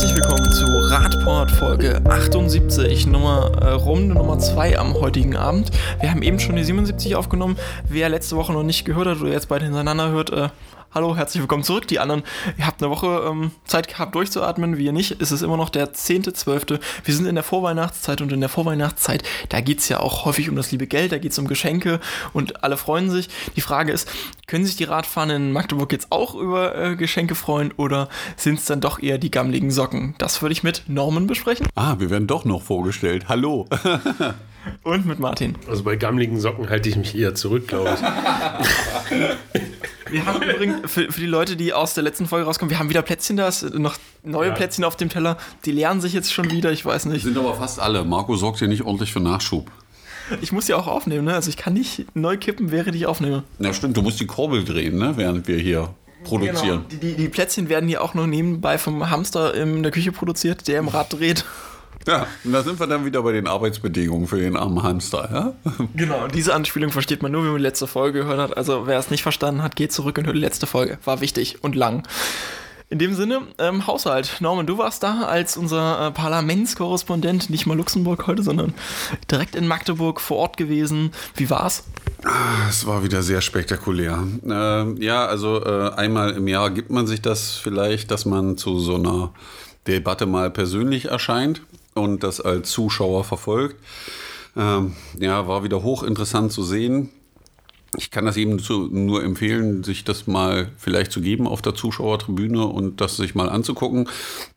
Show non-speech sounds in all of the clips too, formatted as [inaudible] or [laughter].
Herzlich willkommen zu Radport Folge 78, Nummer, äh, Runde Nummer 2 am heutigen Abend. Wir haben eben schon die 77 aufgenommen. Wer letzte Woche noch nicht gehört hat oder jetzt beide hintereinander hört, äh, hallo, herzlich willkommen zurück. Die anderen, ihr habt eine Woche ähm, Zeit gehabt durchzuatmen, wir nicht. Es ist immer noch der 10.12. Wir sind in der Vorweihnachtszeit und in der Vorweihnachtszeit, da geht es ja auch häufig um das liebe Geld, da geht es um Geschenke und alle freuen sich. Die Frage ist, können sich die Radfahrer in Magdeburg jetzt auch über äh, Geschenke freuen oder sind es dann doch eher die gammeligen Socken? Das würde ich mit Norman besprechen. Ah, wir werden doch noch vorgestellt. Hallo. Und mit Martin. Also bei gammeligen Socken halte ich mich eher zurück, glaube ich. [laughs] Wir haben übrigens, für, für, die Leute, die aus der letzten Folge rauskommen, wir haben wieder Plätzchen da, noch neue ja. Plätzchen auf dem Teller. Die lernen sich jetzt schon wieder, ich weiß nicht. Sind aber fast alle. Marco sorgt hier nicht ordentlich für Nachschub. Ich muss ja auch aufnehmen, ne? Also ich kann nicht neu kippen, während ich aufnehme. Ja, stimmt, du musst die Kurbel drehen, ne? Während wir hier produzieren. Genau. Die, die, die Plätzchen werden hier auch noch nebenbei vom Hamster in der Küche produziert, der im Rad dreht. Ja, und da sind wir dann wieder bei den Arbeitsbedingungen für den armen Hamster, ja? Genau, diese Anspielung versteht man nur, wenn man die letzte Folge gehört hat. Also wer es nicht verstanden hat, geht zurück und hört die letzte Folge. War wichtig und lang. In dem Sinne, ähm, Haushalt. Norman, du warst da als unser äh, Parlamentskorrespondent, nicht mal Luxemburg heute, sondern direkt in Magdeburg vor Ort gewesen. Wie war's? Ah, es war wieder sehr spektakulär. Äh, ja, also äh, einmal im Jahr gibt man sich das vielleicht, dass man zu so einer Debatte mal persönlich erscheint und das als Zuschauer verfolgt. Ähm, ja, war wieder hochinteressant zu sehen. Ich kann das eben zu, nur empfehlen, sich das mal vielleicht zu geben auf der Zuschauertribüne und das sich mal anzugucken.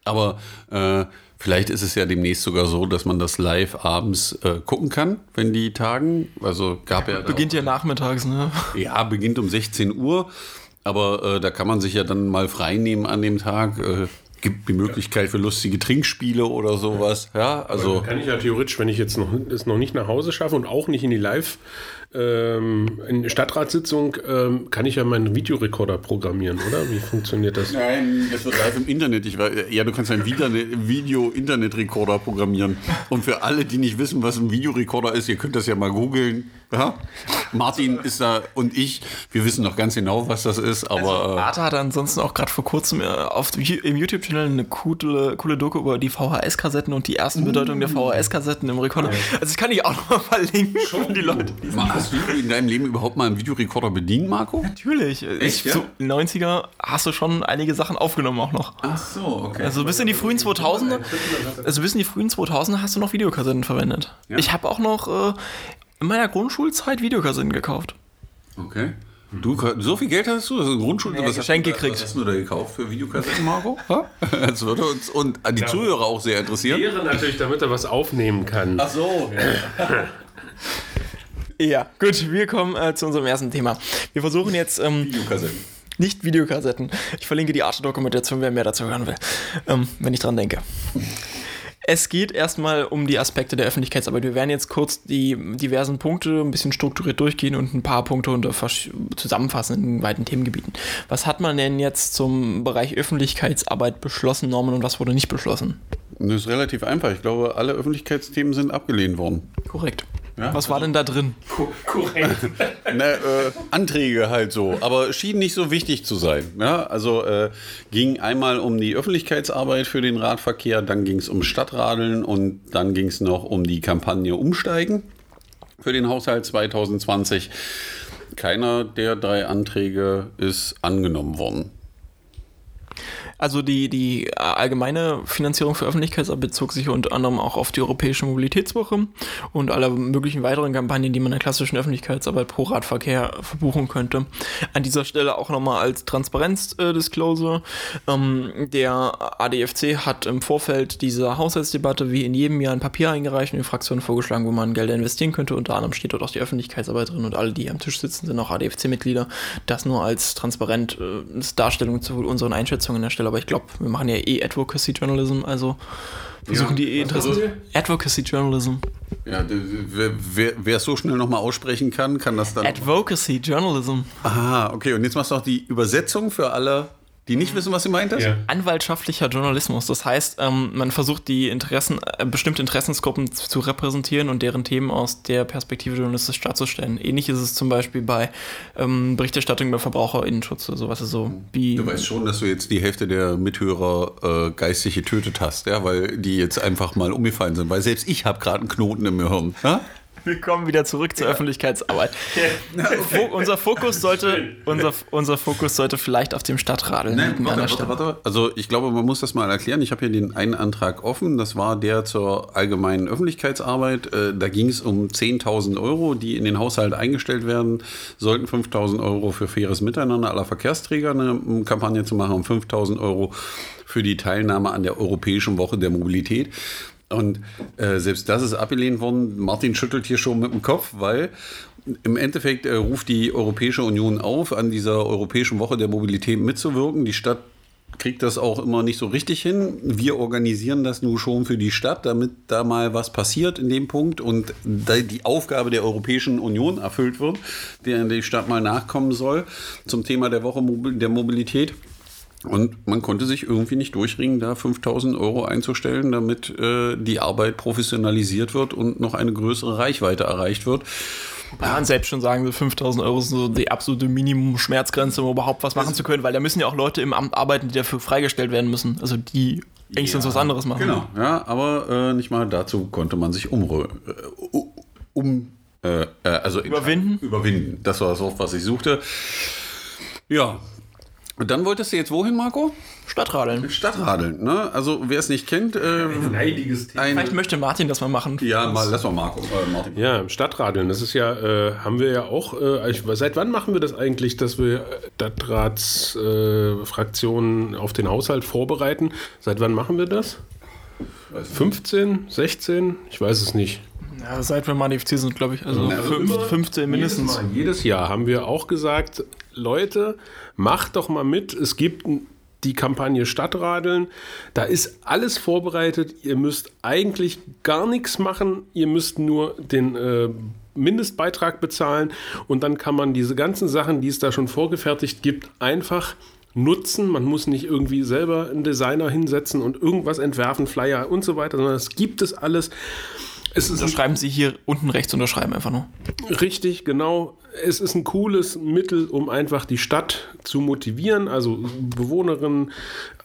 Aber äh, vielleicht ist es ja demnächst sogar so, dass man das live abends äh, gucken kann, wenn die tagen. Also gab ja. Beginnt ja nachmittags, ne? Ja, beginnt um 16 Uhr. Aber äh, da kann man sich ja dann mal frei nehmen an dem Tag. Äh, gibt die Möglichkeit für lustige Trinkspiele oder sowas. Ja, also kann ich ja theoretisch, wenn ich jetzt noch es noch nicht nach Hause schaffe und auch nicht in die Live ähm, in Stadtratssitzung ähm, kann ich ja meinen Videorekorder programmieren, oder? Wie funktioniert das? Nein, das wird live im Internet. Ich, ja, du kannst einen Video-Internet-Rekorder programmieren. Und für alle, die nicht wissen, was ein Videorekorder ist, ihr könnt das ja mal googeln. Ja? Martin ist da und ich, wir wissen noch ganz genau, was das ist, aber. Also, Arte hat ansonsten auch gerade vor kurzem äh, auf, im YouTube-Channel eine coole, coole Doku über die VHS-Kassetten und die ersten Bedeutung der VHS-Kassetten im Rekorder. Also, das kann ich auch noch mal verlinken für die Leute. Die Hast du in deinem Leben überhaupt mal einen Videorekorder bedient, Marco? Natürlich. Echt, ich, ja? so 90er hast du schon einige Sachen aufgenommen auch noch. Ach so, okay. Also bis in die frühen 2000er, also bis in die frühen 2000er hast du noch Videokassetten verwendet. Ja. Ich habe auch noch äh, in meiner Grundschulzeit Videokassetten gekauft. Okay. Du, so viel Geld hast du? Das ist eine Grundschule. Ja, was Geschenk gekriegt. Was hast du da gekauft für Videokassetten, Marco? [laughs] das würde uns und die ja, Zuhörer auch sehr interessieren. Wäre natürlich, damit er was aufnehmen kann. Ach so. Ja, [laughs] gut, wir kommen äh, zu unserem ersten Thema. Wir versuchen jetzt. Ähm, Videokassetten. Nicht Videokassetten. Ich verlinke die Arte-Dokumentation, wer mehr dazu hören will, ähm, wenn ich dran denke. Es geht erstmal um die Aspekte der Öffentlichkeitsarbeit. Wir werden jetzt kurz die diversen Punkte ein bisschen strukturiert durchgehen und ein paar Punkte unter zusammenfassen in weiten Themengebieten. Was hat man denn jetzt zum Bereich Öffentlichkeitsarbeit beschlossen, Norman, und was wurde nicht beschlossen? Das ist relativ einfach. Ich glaube, alle Öffentlichkeitsthemen sind abgelehnt worden. Korrekt. Ja? Was war denn da drin? Korrekt. [laughs] ne, äh, Anträge halt so, aber schien nicht so wichtig zu sein. Ja? Also äh, ging einmal um die Öffentlichkeitsarbeit für den Radverkehr, dann ging es um Stadtradeln und dann ging es noch um die Kampagne Umsteigen für den Haushalt 2020. Keiner der drei Anträge ist angenommen worden. Also die, die allgemeine Finanzierung für Öffentlichkeitsarbeit bezog sich unter anderem auch auf die Europäische Mobilitätswoche und alle möglichen weiteren Kampagnen, die man in der klassischen Öffentlichkeitsarbeit pro Radverkehr verbuchen könnte. An dieser Stelle auch nochmal als Transparenz-Disclosure. Ähm, der ADFC hat im Vorfeld dieser Haushaltsdebatte wie in jedem Jahr ein Papier eingereicht und die Fraktion vorgeschlagen, wo man Gelder investieren könnte. Unter anderem steht dort auch die Öffentlichkeitsarbeit drin und alle, die am Tisch sitzen, sind auch ADFC-Mitglieder. Das nur als transparent äh, Darstellung zu unseren Einschätzungen an der Stelle aber ich glaube, wir machen ja eh Advocacy Journalism, also versuchen ja, die eh interessant. Also, Advocacy Journalism. Ja, wer, es so schnell nochmal aussprechen kann, kann das dann. Advocacy Journalism. Aha, okay. Und jetzt machst du auch die Übersetzung für alle die nicht wissen, was sie meint? Ja. Anwaltschaftlicher Journalismus. Das heißt, ähm, man versucht die Interessen, äh, bestimmte Interessensgruppen zu, zu repräsentieren und deren Themen aus der Perspektive journalistisch darzustellen. Ähnlich ist es zum Beispiel bei ähm, Berichterstattung über Verbraucherinnenschutz oder sowas. Also wie Du weißt schon, dass du jetzt die Hälfte der Mithörer äh, geistig getötet hast, ja, weil die jetzt einfach mal umgefallen sind. Weil selbst ich habe gerade einen Knoten im Gehirn. Ja? Wir kommen wieder zurück zur Öffentlichkeitsarbeit. Fo unser, Fokus sollte, unser, unser Fokus sollte vielleicht auf dem Stadtradeln Nein, liegen an warte, warte, warte. Also ich glaube, man muss das mal erklären. Ich habe hier den einen Antrag offen. Das war der zur allgemeinen Öffentlichkeitsarbeit. Äh, Da ging es um 10.000 Euro, die in den Haushalt eingestellt werden sollten. 5.000 Euro für faires Miteinander aller Verkehrsträger, eine Kampagne zu machen und 5.000 Euro für die Teilnahme an der Europäischen Woche der Mobilität. Und äh, selbst das ist abgelehnt worden. Martin schüttelt hier schon mit dem Kopf, weil im Endeffekt äh, ruft die Europäische Union auf, an dieser Europäischen Woche der Mobilität mitzuwirken. Die Stadt kriegt das auch immer nicht so richtig hin. Wir organisieren das nur schon für die Stadt, damit da mal was passiert in dem Punkt und die Aufgabe der Europäischen Union erfüllt wird, der die Stadt mal nachkommen soll zum Thema der Woche der Mobilität. Und man konnte sich irgendwie nicht durchringen, da 5000 Euro einzustellen, damit äh, die Arbeit professionalisiert wird und noch eine größere Reichweite erreicht wird. Man kann selbst schon sagen, so 5000 Euro ist so die absolute Minimum-Schmerzgrenze, um überhaupt was machen zu können, weil da müssen ja auch Leute im Amt arbeiten, die dafür freigestellt werden müssen. Also die eigentlich sonst was anderes machen. Genau, ja, aber äh, nicht mal dazu konnte man sich umrö äh, um, äh, äh, also Überwinden? Überwinden. Das war das Wort, was ich suchte. Ja. Und dann wolltest du jetzt wohin, Marco? Stadtradeln. Stadtradeln, ne? Also wer es nicht kennt, äh, Leidiges Thema. ein, Vielleicht möchte Martin das mal machen. ja, mal, lass mal Marco, äh, Martin. Ja, Stadtradeln, das ist ja, äh, haben wir ja auch, äh, ich, seit wann machen wir das eigentlich, dass wir Stadtratsfraktionen äh, auf den Haushalt vorbereiten? Seit wann machen wir das? 15, 16? Ich weiß es nicht. Ja, seit wir mal die FC sind, glaube ich. Also also fünf, immer- 15 mindestens. Jedes, Mal, jedes Jahr haben wir auch gesagt, Leute, macht doch mal mit. Es gibt die Kampagne Stadtradeln. Da ist alles vorbereitet. Ihr müsst eigentlich gar nichts machen. Ihr müsst nur den äh, Mindestbeitrag bezahlen und dann kann man diese ganzen Sachen, die es da schon vorgefertigt gibt, einfach nutzen. Man muss nicht irgendwie selber einen Designer hinsetzen und irgendwas entwerfen, Flyer und so weiter, sondern es gibt es alles. Es ist Da schreiben Sie hier unten rechts unterschreiben einfach nur. Richtig, genau. Es ist ein cooles Mittel, um einfach die Stadt zu motivieren, also Bewohnerinnen,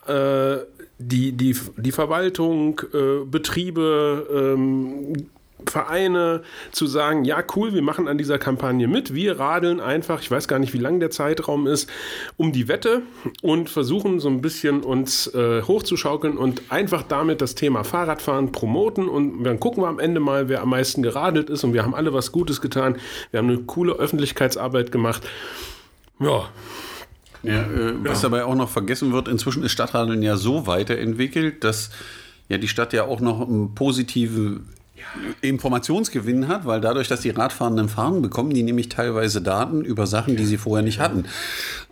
äh, die, die, die Verwaltung, äh, Betriebe, ähm, Vereine zu sagen, ja cool, wir machen an dieser Kampagne mit, wir radeln einfach, ich weiß gar nicht, wie lang der Zeitraum ist, um die Wette und versuchen so ein bisschen uns äh, hochzuschaukeln und einfach damit das Thema Fahrradfahren promoten. Und dann gucken wir am Ende mal, wer am meisten geradelt ist. Und wir haben alle was Gutes getan, wir haben eine coole Öffentlichkeitsarbeit gemacht. Ja, Ja, äh, Was dabei auch noch vergessen wird, inzwischen ist Stadtradeln ja so weiterentwickelt, dass ja die Stadt ja auch noch einen positiven Informationsgewinn hat, weil dadurch, dass die Radfahrenden fahren, bekommen die nämlich teilweise Daten über Sachen, die sie vorher nicht hatten.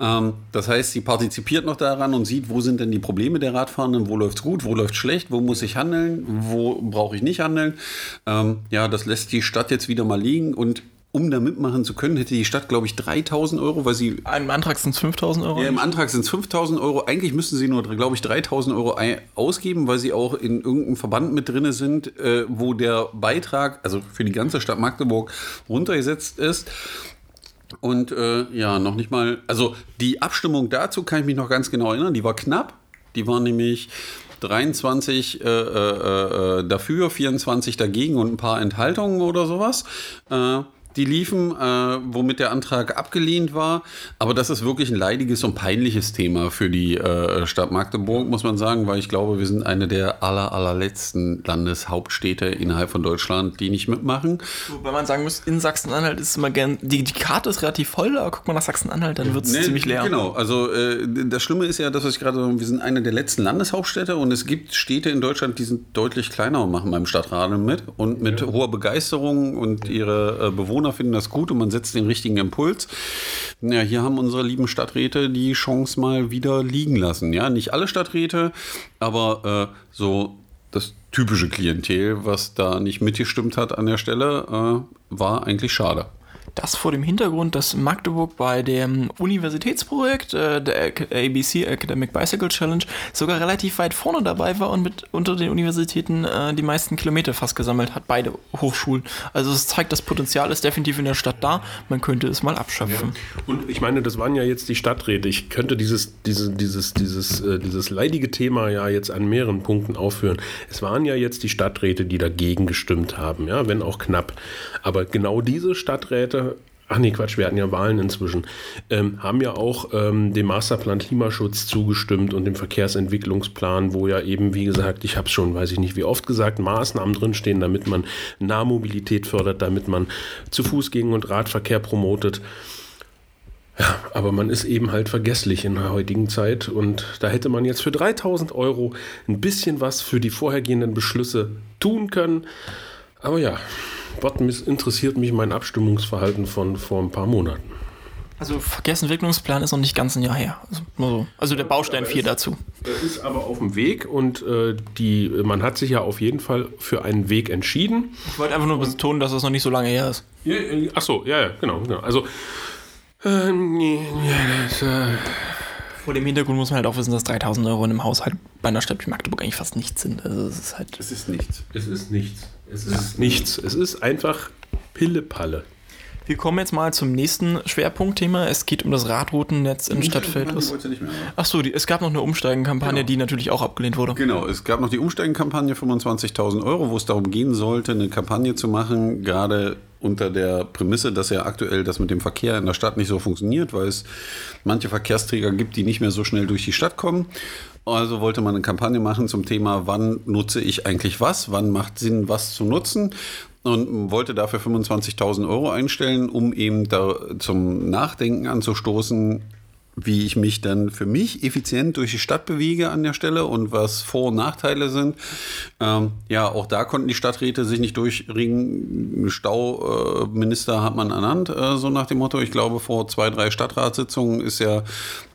Ähm, das heißt, sie partizipiert noch daran und sieht, wo sind denn die Probleme der Radfahrenden, wo läuft's gut, wo läuft schlecht, wo muss ich handeln, wo brauche ich nicht handeln. Ähm, ja, das lässt die Stadt jetzt wieder mal liegen und um da mitmachen zu können, hätte die Stadt, glaube ich, 3000 Euro, weil sie Im Antrag sind es 5000 Euro. ja, Im Antrag sind es 5000 Euro. Eigentlich müssten sie nur, glaube ich, 3000 Euro ausgeben, weil sie auch in irgendeinem Verband mit drin sind, äh, wo der Beitrag, also für die ganze Stadt Magdeburg, runtergesetzt ist. Und äh, ja, noch nicht mal, also die Abstimmung dazu kann ich mich noch ganz genau erinnern, die war knapp. Die war nämlich 23 äh, äh, äh, dafür, 24 dagegen und ein paar Enthaltungen oder sowas. Äh, die liefen, äh, womit der Antrag abgelehnt war. Aber das ist wirklich ein leidiges und peinliches Thema für die äh, Stadt Magdeburg, muss man sagen, weil ich glaube, wir sind eine der aller, allerletzten Landeshauptstädte innerhalb von Deutschland, die nicht mitmachen. Wobei man sagen muss, in Sachsen-Anhalt ist immer gern, die, die Karte ist relativ voll, aber guck mal nach Sachsen-Anhalt, dann wird es Nee, ziemlich leer. Genau, also äh, das Schlimme ist ja, das, was ich gerade wir sind eine der letzten Landeshauptstädte und es gibt Städte in Deutschland, die sind deutlich kleiner und machen beim Stadtradeln mit und mit hoher Begeisterung und ihre äh, Bewohner finden das gut und man setzt den richtigen Impuls. Ja, hier haben unsere lieben Stadträte die Chance mal wieder liegen lassen. Ja, nicht alle Stadträte, aber äh, so das typische Klientel, was da nicht mitgestimmt hat an der Stelle, äh, war eigentlich schade. Das vor dem Hintergrund, dass Magdeburg bei dem Universitätsprojekt äh, der ABC Academic Bicycle Challenge sogar relativ weit vorne dabei war und mit unter den Universitäten äh, die meisten Kilometer fast gesammelt hat, beide Hochschulen. Also es zeigt, das Potenzial ist definitiv in der Stadt da, man könnte es mal abschöpfen. Ja. Und ich meine, das waren ja jetzt die Stadträte. Ich könnte dieses, diese, dieses, dieses, äh, dieses leidige Thema ja jetzt an mehreren Punkten aufführen. Es waren ja jetzt die Stadträte, die dagegen gestimmt haben, ja, wenn auch knapp. Aber genau diese Stadträte ach nee, Quatsch, wir hatten ja Wahlen inzwischen, ähm, haben ja auch ähm, dem Masterplan Klimaschutz zugestimmt und dem Verkehrsentwicklungsplan, wo ja eben, wie gesagt, ich habe es schon, weiß ich nicht wie oft gesagt, Maßnahmen drinstehen, damit man Nahmobilität fördert, damit man zu Fußgänger und Radverkehr promotet. Ja, aber man ist eben halt vergesslich in der heutigen Zeit und da hätte man jetzt für 3000 Euro ein bisschen was für die vorhergehenden Beschlüsse tun können. Aber ja, Bottom interessiert mich mein Abstimmungsverhalten von vor ein paar Monaten. Also Verkehrsentwicklungsplan ist noch nicht ganz ein Jahr her. Also, so. also der Baustein 4 dazu. Er ist aber auf dem Weg und äh, die, man hat sich ja auf jeden Fall für einen Weg entschieden. Ich wollte einfach nur betonen, dass das noch nicht so lange her ist. Ja, äh, ach so, ja, ja, genau. genau. Also, äh, nee, das, äh vor dem Hintergrund muss man halt auch wissen, dass 3000 Euro in einem Haushalt bei einer Stadt wie Magdeburg eigentlich fast nichts sind. Also es ist halt. Es ist nichts. Es ist nichts. Es ist nichts. Es ist einfach Pille-Palle. Wir kommen jetzt mal zum nächsten Schwerpunktthema. Es geht um das Radroutennetz in Stadtfeld. Achso, es gab noch eine Umsteigenkampagne, genau. die natürlich auch abgelehnt wurde. Genau, es gab noch die Umsteigenkampagne 25.000 Euro, wo es darum gehen sollte, eine Kampagne zu machen, gerade unter der Prämisse, dass ja aktuell das mit dem Verkehr in der Stadt nicht so funktioniert, weil es manche Verkehrsträger gibt, die nicht mehr so schnell durch die Stadt kommen. Also wollte man eine Kampagne machen zum Thema, wann nutze ich eigentlich was, wann macht Sinn, was zu nutzen? Und wollte dafür 25.000 Euro einstellen, um eben da zum Nachdenken anzustoßen, wie ich mich dann für mich effizient durch die Stadt bewege an der Stelle und was Vor- und Nachteile sind. Ähm, ja, auch da konnten die Stadträte sich nicht durchringen. Stauminister äh, hat man ernannt, äh, so nach dem Motto. Ich glaube, vor zwei, drei Stadtratssitzungen ist ja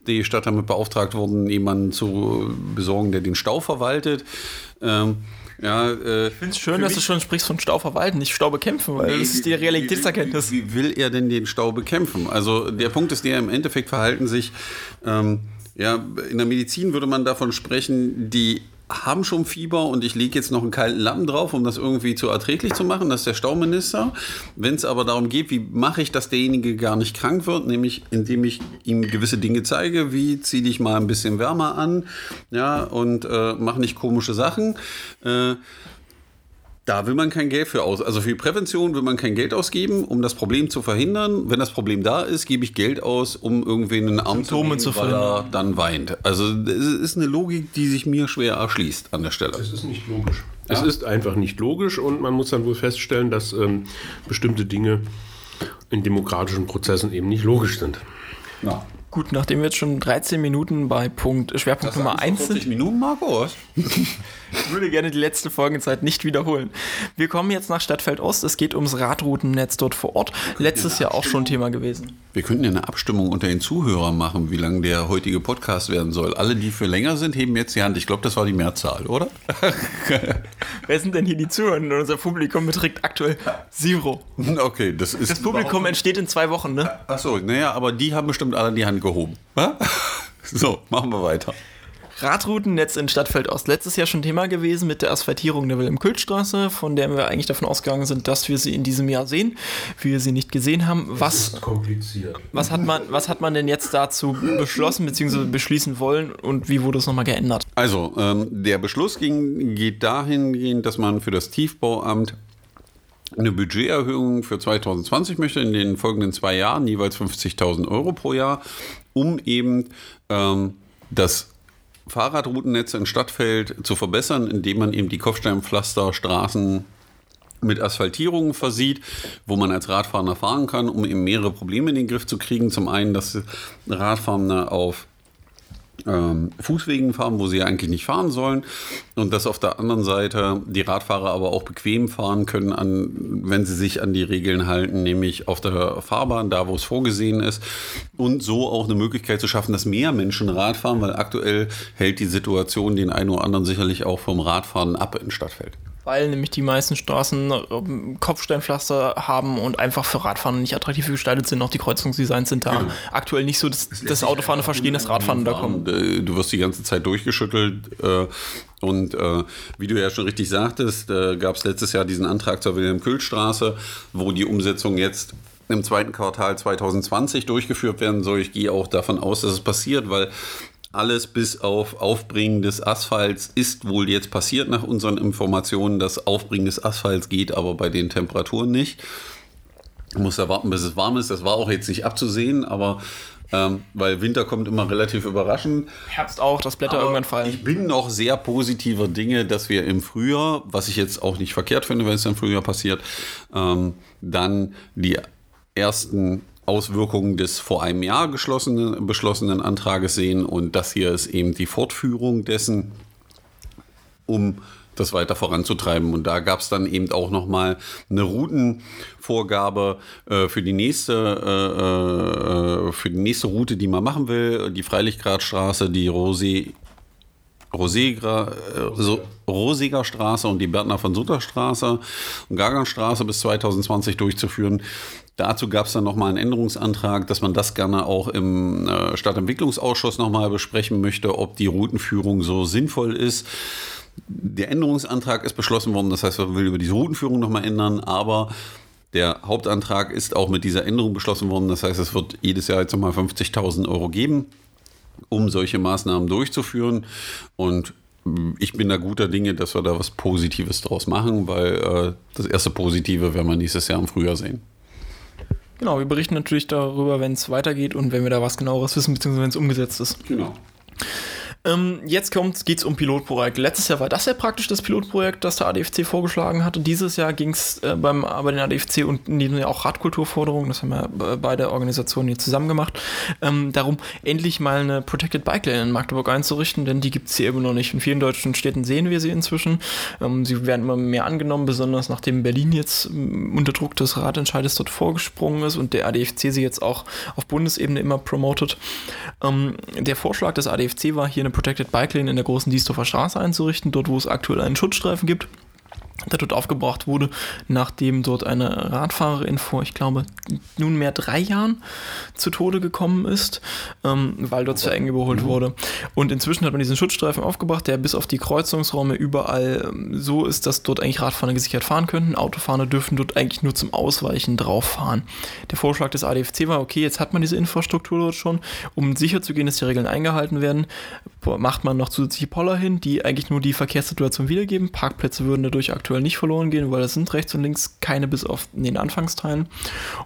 die Stadt damit beauftragt worden, jemanden zu besorgen, der den Stau verwaltet. Ähm, ja, äh, ich finde es schön, dass du schon sprichst von Stau verwalten, nicht Stau bekämpfen, weil nee, das ist die Realitätserkenntnis. Wie, wie, will er denn den Stau bekämpfen? Also der Punkt ist der, im Endeffekt verhalten sich, ähm, ja, in der Medizin würde man davon sprechen, die haben schon Fieber und ich lege jetzt noch einen kalten Lappen drauf, um das irgendwie zu erträglich zu machen. Das ist der Stauminister. Wenn es aber darum geht, wie mache ich, dass derjenige gar nicht krank wird, nämlich indem ich ihm gewisse Dinge zeige, wie ziehe dich mal ein bisschen wärmer an, ja, und äh, mache nicht komische Sachen. Äh, da will man kein Geld für aus. Also für Prävention will man kein Geld ausgeben, um das Problem zu verhindern. Wenn das Problem da ist, gebe ich Geld aus, um irgendwen einen Arm zu nehmen, zu weil er dann weint. Also es ist eine Logik, die sich mir schwer erschließt an der Stelle. Es ist nicht logisch. Ja? Es ist einfach nicht logisch und man muss dann wohl feststellen, dass ähm, bestimmte Dinge in demokratischen Prozessen eben nicht logisch sind. Ja. Gut, nachdem wir jetzt schon 13 Minuten bei Punkt Schwerpunkt Nummer 1 sind. 40 Minuten, Marco? [laughs] ich würde gerne die letzte Folgenzeit nicht wiederholen. Wir kommen jetzt nach Stadtfeld Ost. Es geht ums Radroutennetz dort vor Ort. Letztes Jahr auch schon Thema gewesen. Wir könnten ja eine Abstimmung unter den Zuhörern machen, wie lang der heutige Podcast werden soll. Alle, die für länger sind, heben jetzt die Hand. Ich glaube, das war die Mehrzahl, oder? [laughs] Wer sind denn hier die Zuhörer? Unser Publikum beträgt aktuell Zero. Okay, das ist. Das Publikum entsteht in zwei Wochen, ne? Achso, naja, aber die haben bestimmt alle die Hand gehoben. [laughs] So, machen wir weiter. Radroutennetz in Stadtfeld Ost. Letztes Jahr schon Thema gewesen mit der Asphaltierung der Wilhelm-Kühl-Straße, von der wir eigentlich davon ausgegangen sind, dass wir sie in diesem Jahr sehen. Wir sie nicht gesehen haben. Was, ist kompliziert. Was hat, man, was hat man denn jetzt dazu beschlossen bzw. beschließen wollen und wie wurde es nochmal geändert? Also, ähm, der Beschluss ging, geht dahingehend, dass man für das Tiefbauamt eine Budgeterhöhung für 2020 möchte, in den folgenden zwei Jahren jeweils 50.000 Euro pro Jahr, um eben ähm, das Fahrradroutennetz in Stadtfeld zu verbessern, indem man eben die Kopfsteinpflasterstraßen mit Asphaltierungen versieht, wo man als Radfahrer fahren kann, um eben mehrere Probleme in den Griff zu kriegen. Zum einen, dass Radfahrer auf ähm, Fußwegen fahren, wo sie eigentlich nicht fahren sollen. Und dass auf der anderen Seite die Radfahrer aber auch bequem fahren können, an, wenn sie sich an die Regeln halten, nämlich auf der Fahrbahn, da wo es vorgesehen ist. Und so auch eine Möglichkeit zu schaffen, dass mehr Menschen Rad fahren, weil aktuell hält die Situation den einen oder anderen sicherlich auch vom Radfahren ab in Stadtfeld. Weil nämlich die meisten Straßen ähm, Kopfsteinpflaster haben und einfach für Radfahren nicht attraktiv gestaltet sind. Auch die Kreuzungsdesigns sind da Genau. aktuell nicht so das, das Autofahren verstehen, das Radfahren da kommt. Äh, Du wirst die ganze Zeit durchgeschüttelt. Äh, und äh, wie du ja schon richtig sagtest, äh, gab es letztes Jahr diesen Antrag zur Wilhelm-Kühl-Straße, wo die Umsetzung jetzt im zweiten Quartal 2020 durchgeführt werden soll. Ich gehe auch davon aus, dass es passiert, weil alles bis auf Aufbringen des Asphalts ist wohl jetzt passiert nach unseren Informationen. Das Aufbringen des Asphalts geht aber bei den Temperaturen nicht. Man muss da warten, bis es warm ist. Das war auch jetzt nicht abzusehen, aber ähm, weil Winter kommt immer relativ überraschend. Herbst auch, dass Blätter Aber irgendwann fallen. Ich bin noch sehr positiver Dinge, dass wir im Frühjahr, was ich jetzt auch nicht verkehrt finde, wenn es im Frühjahr passiert, ähm, dann die ersten Auswirkungen des vor einem Jahr geschlossenen, beschlossenen Antrages sehen. Und das hier ist eben die Fortführung dessen, um das weiter voranzutreiben. Und da gab es dann eben auch nochmal eine Routenvorgabe äh, für, die nächste, äh, äh, für die nächste Route, die man machen will. Die Freilichtgradstraße, die Rosé, Rosegra, äh, Rosiger Straße und die Bertner von Sutter Straße und Gaganstraße bis 2020 durchzuführen. Dazu gab es dann nochmal einen Änderungsantrag, dass man das gerne auch im äh, Stadtentwicklungsausschuss nochmal besprechen möchte, ob die Routenführung so sinnvoll ist. Der Änderungsantrag ist beschlossen worden, das heißt, man will über diese Routenführung nochmal ändern, aber der Hauptantrag ist auch mit dieser Änderung beschlossen worden. Das heißt, es wird jedes Jahr jetzt nochmal 50.000 Euro geben, um solche Maßnahmen durchzuführen. Und mh, ich bin da guter Dinge, dass wir da was Positives draus machen, weil äh, das erste Positive werden wir nächstes Jahr im Frühjahr sehen. Genau, wir berichten natürlich darüber, wenn es weitergeht und wenn wir da was genaueres wissen, beziehungsweise wenn es umgesetzt ist. Genau. Ähm, jetzt geht es um Pilotprojekte. Letztes Jahr war das ja praktisch das Pilotprojekt, das der ADFC vorgeschlagen hatte. Dieses Jahr ging es äh, bei den ADFC und in diesem Jahr auch Radkulturforderungen, das haben ja beide Organisationen hier zusammen gemacht, ähm, darum endlich mal eine Protected Bike Lane in Magdeburg einzurichten, denn die gibt es hier immer noch nicht. In vielen deutschen Städten sehen wir sie inzwischen. Ähm, sie werden immer mehr angenommen, besonders nachdem Berlin jetzt unter Druck des Ratentscheides dort vorgesprungen ist und der ADFC sie jetzt auch auf Bundesebene immer promotet. Ähm, der Vorschlag des ADFC war hier eine Protected Bike Lane in der großen Diesdorfer Straße einzurichten, dort wo es aktuell einen Schutzstreifen gibt der dort aufgebracht wurde, nachdem dort eine Radfahrerin vor, ich glaube, nunmehr drei Jahren zu Tode gekommen ist, ähm, weil dort zu eng überholt wurde. Und inzwischen hat man diesen Schutzstreifen aufgebracht, der bis auf die Kreuzungsräume überall ähm, so ist, dass dort eigentlich Radfahrer gesichert fahren könnten. Autofahrer dürfen dort eigentlich nur zum Ausweichen drauf fahren. Der Vorschlag des ADFC war, okay, jetzt hat man diese Infrastruktur dort schon, um sicher zu gehen, dass die Regeln eingehalten werden, macht man noch zusätzliche Poller hin, die eigentlich nur die Verkehrssituation wiedergeben. Parkplätze würden dadurch aktuell nicht verloren gehen, weil es sind rechts und links keine bis auf den Anfangsteilen.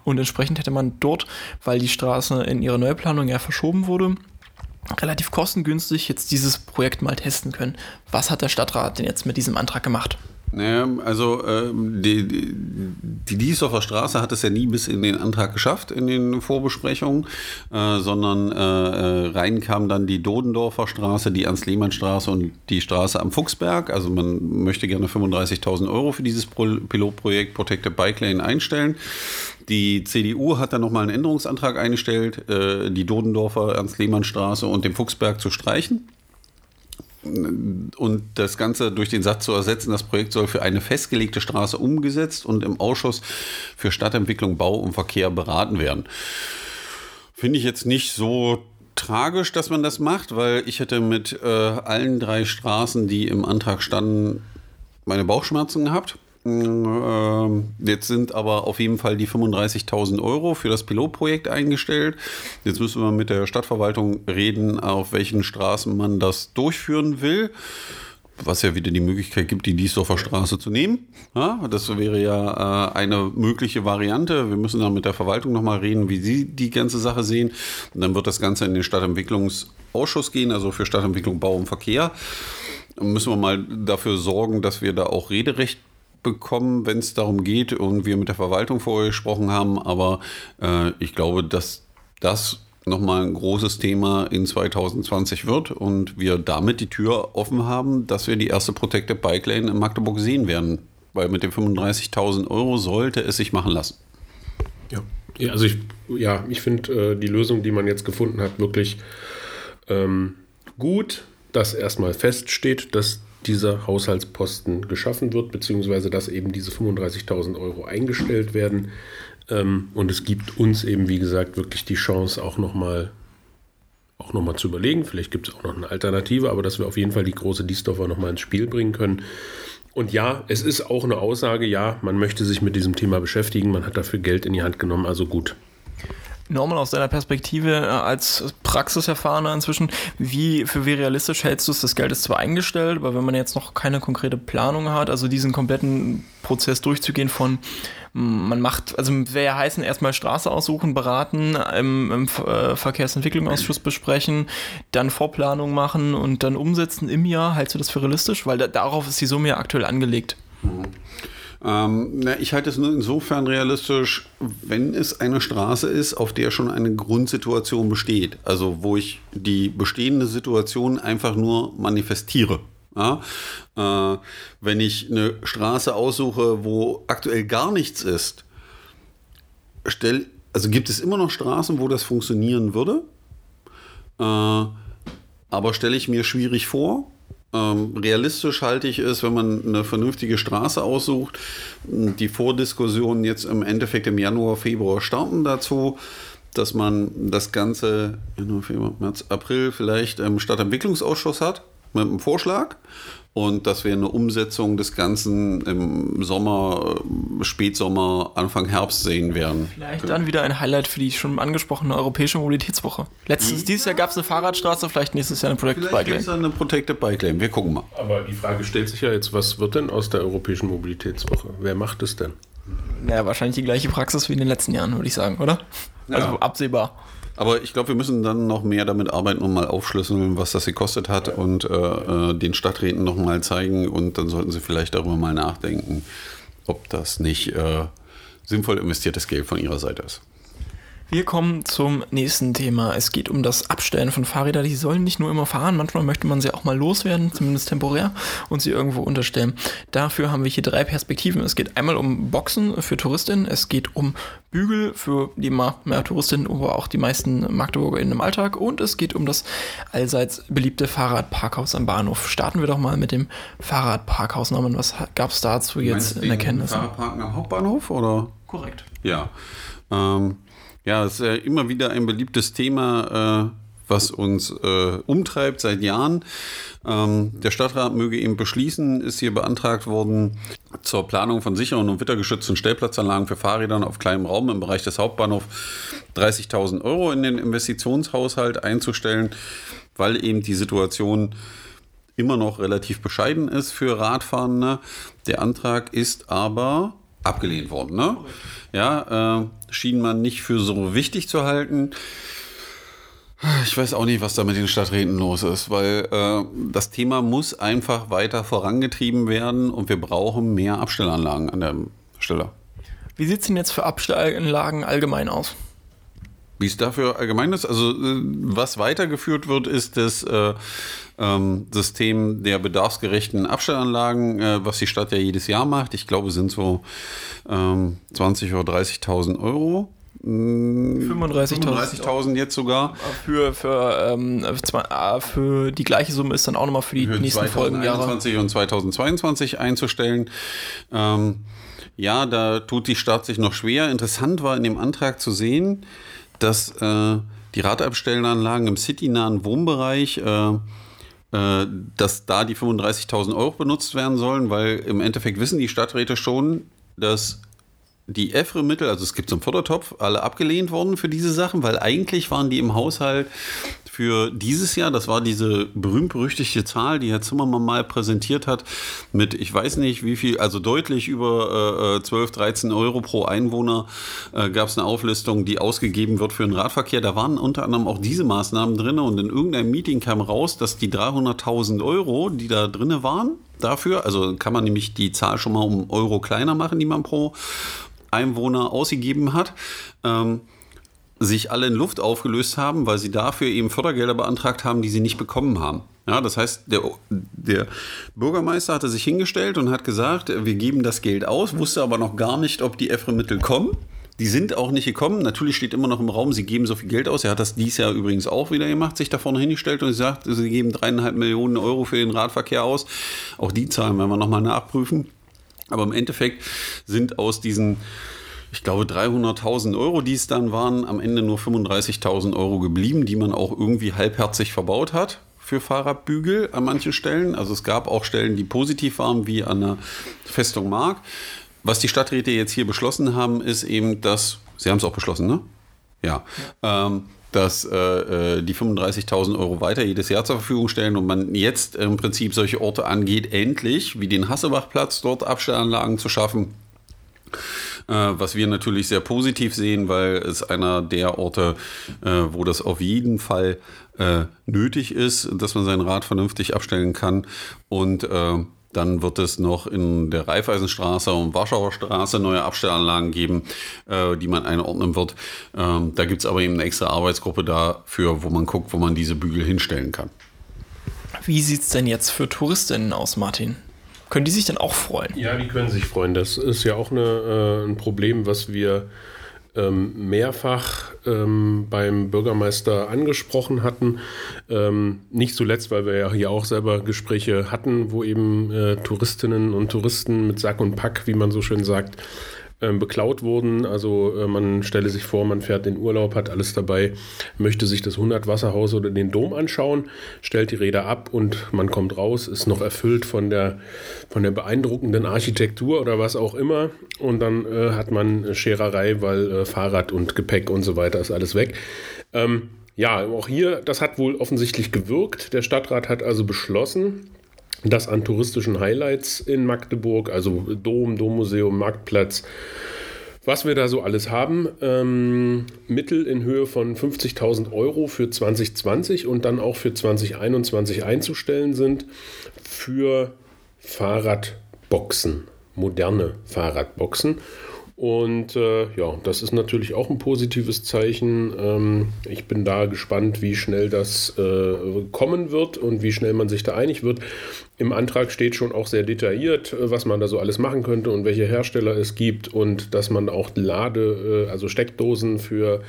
Und entsprechend hätte man dort, weil die Straße in ihrer Neuplanung ja verschoben wurde, relativ kostengünstig jetzt dieses Projekt mal testen können. Was hat der Stadtrat denn jetzt mit diesem Antrag gemacht? Naja, also ähm, die, die, die Diesdorfer Straße hat es ja nie bis in den Antrag geschafft, in den Vorbesprechungen, äh, sondern äh, äh, rein kam dann die Dodendorfer Straße, die Ernst-Lehmann-Straße und die Straße am Fuchsberg. Also man möchte gerne 35.000 Euro für dieses Pro Pilotprojekt Protected Bike Lane einstellen. Die CDU hat dann nochmal einen Änderungsantrag eingestellt, äh, die Dodendorfer Ernst-Lehmann-Straße und den Fuchsberg zu streichen und das Ganze durch den Satz zu ersetzen, das Projekt soll für eine festgelegte Straße umgesetzt und im Ausschuss für Stadtentwicklung, Bau und Verkehr beraten werden. Finde ich jetzt nicht so tragisch, dass man das macht, weil ich hätte mit äh, allen drei Straßen, die im Antrag standen, meine Bauchschmerzen gehabt. Ähm, Jetzt sind aber auf jeden Fall die 35.000 Euro für das Pilotprojekt eingestellt. Jetzt müssen wir mit der Stadtverwaltung reden, auf welchen Straßen man das durchführen will. Was ja wieder die Möglichkeit gibt, die Diesdorfer Straße zu nehmen. Ja, das wäre ja äh, eine mögliche Variante. Wir müssen dann mit der Verwaltung nochmal reden, wie sie die ganze Sache sehen. Und dann wird das Ganze in den Stadtentwicklungsausschuss gehen, also für Stadtentwicklung, Bau und Verkehr. Müssen wir mal dafür sorgen, dass wir da auch Rederecht bekommen, wenn es darum geht und wir mit der Verwaltung vorher gesprochen haben. Aber äh, ich glaube, dass das nochmal ein großes Thema in 2020 wird und wir damit die Tür offen haben, dass wir die erste Protected Bike Lane in Magdeburg sehen werden. Weil mit den 35.000 Euro sollte es sich machen lassen. Ja, ja also ich, ja, ich finde äh, die Lösung, die man jetzt gefunden hat, wirklich ähm, gut, dass erstmal feststeht, dass dieser Haushaltsposten geschaffen wird, beziehungsweise dass eben diese 35.000 Euro eingestellt werden. Ähm, und es gibt uns eben, wie gesagt, wirklich die Chance, auch nochmal noch zu überlegen. Vielleicht gibt es auch noch eine Alternative, aber dass wir auf jeden Fall die große Diesdorfer nochmal ins Spiel bringen können. Und ja, es ist auch eine Aussage, ja, man möchte sich mit diesem Thema beschäftigen, man hat dafür Geld in die Hand genommen, also gut. Norman, aus deiner Perspektive äh, als Praxiserfahrener inzwischen, wie für wie realistisch hältst du es? Das Geld ist zwar eingestellt, aber wenn man jetzt noch keine konkrete Planung hat, also diesen kompletten Prozess durchzugehen von man macht, also wäre ja heißen, erstmal Straße aussuchen, beraten, im, im äh, Verkehrsentwicklungsausschuss besprechen, dann Vorplanung machen und dann umsetzen im Jahr. Hältst du das für realistisch? Weil da, darauf ist die Summe ja aktuell angelegt. Mhm. Ähm, na, ich halte es nur insofern realistisch, wenn es eine Straße ist, auf der schon eine Grundsituation besteht. Also wo ich die bestehende Situation einfach nur manifestiere. Ja? Äh, wenn ich eine Straße aussuche, wo aktuell gar nichts ist, stell, also gibt es immer noch Straßen, wo das funktionieren würde. Äh, aber stelle ich mir schwierig vor, ähm, realistisch halte ich es, wenn man eine vernünftige Straße aussucht. Die Vordiskussionen jetzt im Endeffekt im Januar, Februar starten dazu, dass man das Ganze Januar, Februar, März, April vielleicht im Stadtentwicklungsausschuss hat mit einem Vorschlag und dass wir eine Umsetzung des Ganzen im Sommer, Spätsommer, Anfang Herbst sehen werden. Vielleicht dann wieder ein Highlight für die schon angesprochene Europäische Mobilitätswoche. Letztes, ja. Dieses Jahr gab es eine Fahrradstraße, vielleicht nächstes Jahr eine Protected Bike Lane. eine Protected Bike Lane, wir gucken mal. Aber die Frage stellt sich ja jetzt, was wird denn aus der Europäischen Mobilitätswoche? Wer macht es denn? Ja, wahrscheinlich die gleiche Praxis wie in den letzten Jahren, würde ich sagen, oder? Ja. Also absehbar. Aber ich glaube, wir müssen dann noch mehr damit arbeiten und mal aufschlüsseln, was das gekostet hat und äh, äh den Stadträten noch mal zeigen. Und dann sollten sie vielleicht darüber mal nachdenken, ob das nicht äh, sinnvoll investiertes Geld von ihrer Seite ist. Wir kommen zum nächsten Thema. Es geht um das Abstellen von Fahrrädern. Die sollen nicht nur immer fahren, manchmal möchte man sie auch mal loswerden, zumindest temporär, und sie irgendwo unterstellen. Dafür haben wir hier drei Perspektiven. Es geht einmal um Boxen für Touristinnen, es geht um Bügel für die mehr Touristinnen, aber auch die meisten MagdeburgerInnen im Alltag und es geht um das allseits beliebte Fahrradparkhaus am Bahnhof. Starten wir doch mal mit dem Fahrradparkhaus. Norman, was gab es dazu jetzt in Erkenntnissen? Fahrradparken am Hauptbahnhof oder? Korrekt. Ja. Ähm, ja, es ist ja immer wieder ein beliebtes Thema, äh, was uns äh, umtreibt seit Jahren. Ähm, der Stadtrat möge eben beschließen, ist hier beantragt worden, zur Planung von sicheren und wittergeschützten Stellplatzanlagen für Fahrrädern auf kleinem Raum im Bereich des Hauptbahnhofs 30.000 Euro in den Investitionshaushalt einzustellen, weil eben die Situation immer noch relativ bescheiden ist für Radfahrende. Der Antrag ist aber abgelehnt worden. Ne? Ja, äh, schien man nicht für so wichtig zu halten. Ich weiß auch nicht, was da mit den Stadträten los ist, weil äh, das Thema muss einfach weiter vorangetrieben werden und wir brauchen mehr Abstellanlagen an der Stelle. Wie sieht es denn jetzt für Abstellanlagen allgemein aus? Wie es dafür allgemein ist? Also, äh, was weitergeführt wird, ist das äh, ähm, System der bedarfsgerechten Abstellanlagen, äh, was die Stadt ja jedes Jahr macht. Ich glaube, sind so ähm, 20.000 oder 30.000 Euro. 35.000 hm, jetzt sogar. Für, für, ähm, äh, für die gleiche Summe ist dann auch nochmal für die für nächsten Folgenjahre. 2021 und 2022 einzustellen. Ähm, ja, da tut die Stadt sich noch schwer. Interessant war in dem Antrag zu sehen, dass äh, die Radabstellanlagen im citynahen Wohnbereich äh, äh, dass da die 35.000 Euro benutzt werden sollen, weil im Endeffekt wissen die Stadträte schon, dass die EFRE-Mittel, also es gibt so einen Fördertopf, alle abgelehnt worden für diese Sachen, weil eigentlich waren die im Haushalt für dieses Jahr, das war diese berühmt-berüchtigte Zahl, die Herr Zimmermann mal präsentiert hat, mit ich weiß nicht wie viel, also deutlich über äh, 12, 13 Euro pro Einwohner äh, gab es eine Auflistung, die ausgegeben wird für den Radverkehr. Da waren unter anderem auch diese Maßnahmen drin und in irgendeinem Meeting kam raus, dass die 300.000 Euro, die da drin waren, dafür, also kann man nämlich die Zahl schon mal um Euro kleiner machen, die man pro Einwohner ausgegeben hat. Ähm, sich alle in Luft aufgelöst haben, weil sie dafür eben Fördergelder beantragt haben, die sie nicht bekommen haben. Ja, das heißt, der, der Bürgermeister hatte sich hingestellt und hat gesagt, wir geben das Geld aus, wusste aber noch gar nicht, ob die EFRE-Mittel kommen. Die sind auch nicht gekommen. Natürlich steht immer noch im Raum, sie geben so viel Geld aus. Er hat das dieses Jahr übrigens auch wieder gemacht, sich da vorne hingestellt und gesagt, sie geben dreieinhalb Millionen Euro für den Radverkehr aus. Auch die Zahlen werden wir nochmal nachprüfen. Aber im Endeffekt sind aus diesen, ich glaube, 300.000 Euro, die es dann waren, am Ende nur 35.000 Euro geblieben, die man auch irgendwie halbherzig verbaut hat für Fahrradbügel an manchen Stellen. Also es gab auch Stellen, die positiv waren, wie an der Festung Mark. Was die Stadträte jetzt hier beschlossen haben, ist eben, dass, Sie haben es auch beschlossen, ne? Ja. ja. Ähm, dass äh, äh die 35.000 Euro weiter jedes Jahr zur Verfügung stellen und man jetzt im Prinzip solche Orte angeht, endlich, wie den Hassebachplatz, dort Abstellanlagen zu schaffen. Äh, was wir natürlich sehr positiv sehen, weil es einer der Orte, äh, wo das auf jeden Fall äh, nötig ist, dass man sein Rad vernünftig abstellen kann. Und dann wird es noch in der Raiffeisenstraße und Warschauer Straße neue Abstellanlagen geben, äh, die man einordnen wird. Ähm, da gibt es aber eben eine extra Arbeitsgruppe dafür, wo man guckt, wo man diese Bügel hinstellen kann. Wie sieht es denn jetzt für Touristinnen aus, Martin? Können die sich dann auch freuen? Ja, die können sich freuen. Das ist ja auch eine, äh, ein Problem, was wir ähm, mehrfach ähm, beim Bürgermeister angesprochen hatten. Ähm, nicht zuletzt, weil wir ja hier auch selber Gespräche hatten, wo eben äh, Touristinnen und Touristen mit Sack und Pack, wie man so schön sagt, ähm, beklaut wurden. Also äh, man stelle sich vor, man fährt in Urlaub, hat alles dabei, möchte sich das 100 Wasserhaus oder den Dom anschauen, stellt die Räder ab und man kommt raus, ist noch erfüllt von der, von der beeindruckenden Architektur oder was auch immer. Und dann äh, hat man Schererei, weil äh, Fahrrad und Gepäck und so weiter ist alles weg. Ähm, ja, auch hier, das hat wohl offensichtlich gewirkt. Der Stadtrat hat also beschlossen, das an touristischen Highlights in Magdeburg, also Dom, Dommuseum, Marktplatz, was wir da so alles haben. Ähm, Mittel in Höhe von 50.000 Euro für 2020 und dann auch für 2021 einzustellen sind für Fahrradboxen, moderne Fahrradboxen. Und äh, ja, das ist natürlich auch ein positives Zeichen. Ähm, ich bin da gespannt, wie schnell das äh, kommen wird und wie schnell man sich da einig wird. Im Antrag steht schon auch sehr detailliert, äh, was man da so alles machen könnte und welche Hersteller es gibt und dass man auch Lade, äh, also Steckdosen für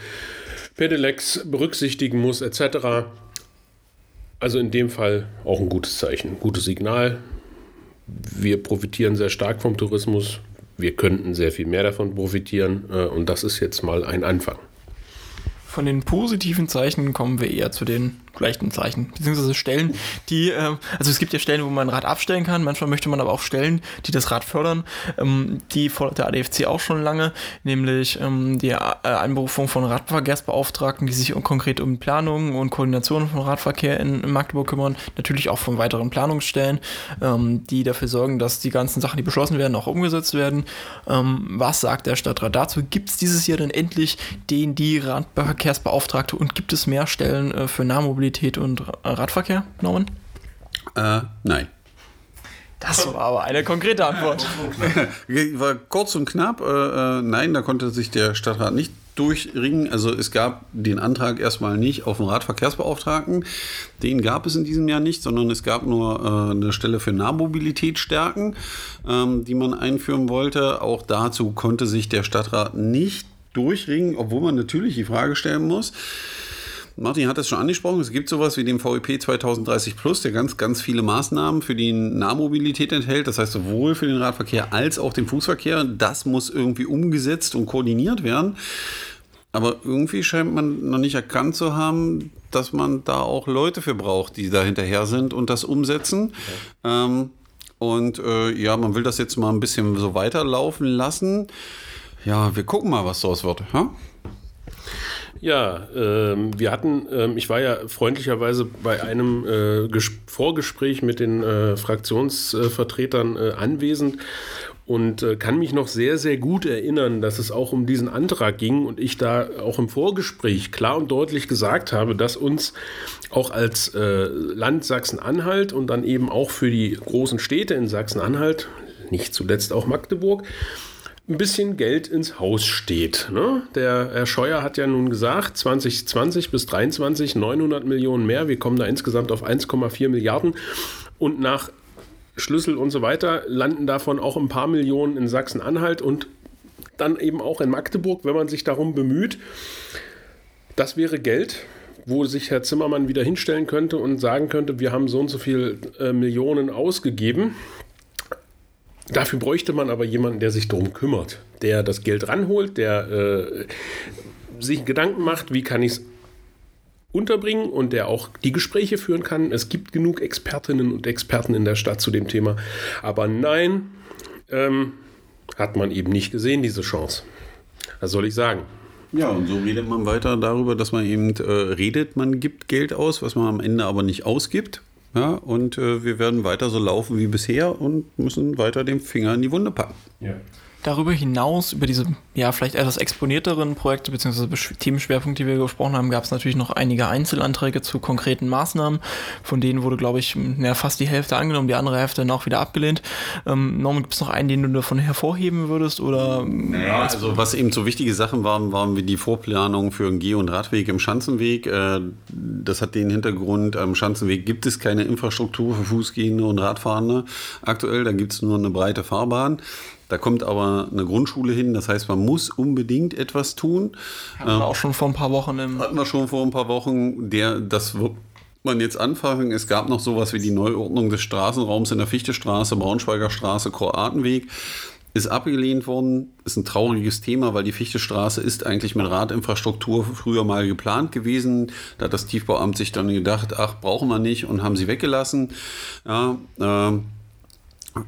Pedelecs berücksichtigen muss, etc. Also in dem Fall auch ein gutes Zeichen, gutes Signal. Wir profitieren sehr stark vom Tourismus wir könnten sehr viel mehr davon profitieren äh, und das ist jetzt mal ein Anfang. Von den positiven Zeichen kommen wir eher zu den leichten Zeichen, beziehungsweise Stellen, die, äh, also es gibt ja Stellen, wo man ein Rad abstellen kann, manchmal möchte man aber auch Stellen, die das Rad fördern. Ähm, die fordert der ADFC auch schon lange, nämlich ähm, die äh, Einberufung von Radverkehrsbeauftragten, die sich konkret um Planung und Koordination von Radverkehr in, in Magdeburg kümmern, natürlich auch von weiteren Planungsstellen, ähm, die dafür sorgen, dass die ganzen Sachen, die beschlossen werden, auch umgesetzt werden. Ähm, was sagt der Stadtrat dazu? Gibt es dieses Jahr denn endlich den, die Radverkehrsbeauftragte und gibt es mehr Stellen äh, für Nahmobilität? Mobilität und Radverkehr, Norman? Äh, nein. Das war aber eine konkrete Antwort. [laughs] war kurz und knapp. Äh, äh, nein, da konnte sich der Stadtrat nicht durchringen. Also es gab den Antrag erstmal nicht auf den Radverkehrsbeauftragten. Den gab es in diesem Jahr nicht, sondern es gab nur äh, eine Stelle für Nahmobilität stärken, ähm, die man einführen wollte. Auch dazu konnte sich der Stadtrat nicht durchringen, obwohl man natürlich die Frage stellen muss, Martin hat es schon angesprochen, es gibt sowas wie den VEP 2030 Plus, der ganz, ganz viele Maßnahmen für die Nahmobilität enthält. Das heißt sowohl für den Radverkehr als auch den Fußverkehr. Das muss irgendwie umgesetzt und koordiniert werden. Aber irgendwie scheint man noch nicht erkannt zu haben, dass man da auch Leute für braucht, die da hinterher sind und das umsetzen. Okay. Ähm, und äh, ja, man will das jetzt mal ein bisschen so weiterlaufen lassen. Ja, wir gucken mal, was daraus wird. Ha? Ja, ähm, wir hatten, ähm, ich war ja freundlicherweise bei einem äh, Vorgespräch mit den äh, Fraktionsvertretern äh, anwesend und äh, kann mich noch sehr, sehr gut erinnern, dass es auch um diesen Antrag ging und ich da auch im Vorgespräch klar und deutlich gesagt habe, dass uns auch als äh, Land Sachsen-Anhalt und dann eben auch für die großen Städte in Sachsen-Anhalt, nicht zuletzt auch Magdeburg, ein bisschen Geld ins Haus steht. Ne? Der Herr Scheuer hat ja nun gesagt, 2020 bis 2023 900 Millionen mehr. Wir kommen da insgesamt auf 1,4 Milliarden. Und nach Schlüssel und so weiter landen davon auch ein paar Millionen in Sachsen-Anhalt und dann eben auch in Magdeburg, wenn man sich darum bemüht. Das wäre Geld, wo sich Herr Zimmermann wieder hinstellen könnte und sagen könnte, wir haben so und so viel äh, Millionen ausgegeben. Dafür bräuchte man aber jemanden, der sich darum kümmert, der das Geld ranholt, der äh, sich Gedanken macht, wie kann ich es unterbringen und der auch die Gespräche führen kann. Es gibt genug Expertinnen und Experten in der Stadt zu dem Thema. Aber nein, ähm, hat man eben nicht gesehen, diese Chance. Was soll ich sagen? Ja, und so redet man weiter darüber, dass man eben äh, redet, man gibt Geld aus, was man am Ende aber nicht ausgibt. Ja, und äh, wir werden weiter so laufen wie bisher und müssen weiter den Finger in die Wunde packen. Ja. Darüber hinaus, über diese ja vielleicht etwas exponierteren Projekte bzw. Themenschwerpunkte, die wir gesprochen haben, gab es natürlich noch einige Einzelanträge zu konkreten Maßnahmen. Von denen wurde, glaube ich, ja, fast die Hälfte angenommen, die andere Hälfte dann auch wieder abgelehnt. Ähm, Norman, gibt es noch einen, den du davon hervorheben würdest? Oder ja, also was eben so wichtige Sachen waren, waren wie die Vorplanung für einen Geh- und Radweg im Schanzenweg. Äh, das hat den Hintergrund, am Schanzenweg gibt es keine Infrastruktur für Fußgehende und Radfahrende. Aktuell, da gibt es nur eine breite Fahrbahn. Da kommt aber eine Grundschule hin, das heißt, man muss unbedingt etwas tun. Hatten wir auch schon vor ein paar Wochen im. Hatten wir schon vor ein paar Wochen. Der, das wird man jetzt anfangen. Es gab noch sowas wie die Neuordnung des Straßenraums in der Fichtestraße, Braunschweiger Straße, Kroatenweg. Ist abgelehnt worden, ist ein trauriges Thema, weil die Fichtestraße ist eigentlich mit Radinfrastruktur früher mal geplant gewesen. Da hat das Tiefbauamt sich dann gedacht, ach, brauchen wir nicht und haben sie weggelassen. Ja, äh,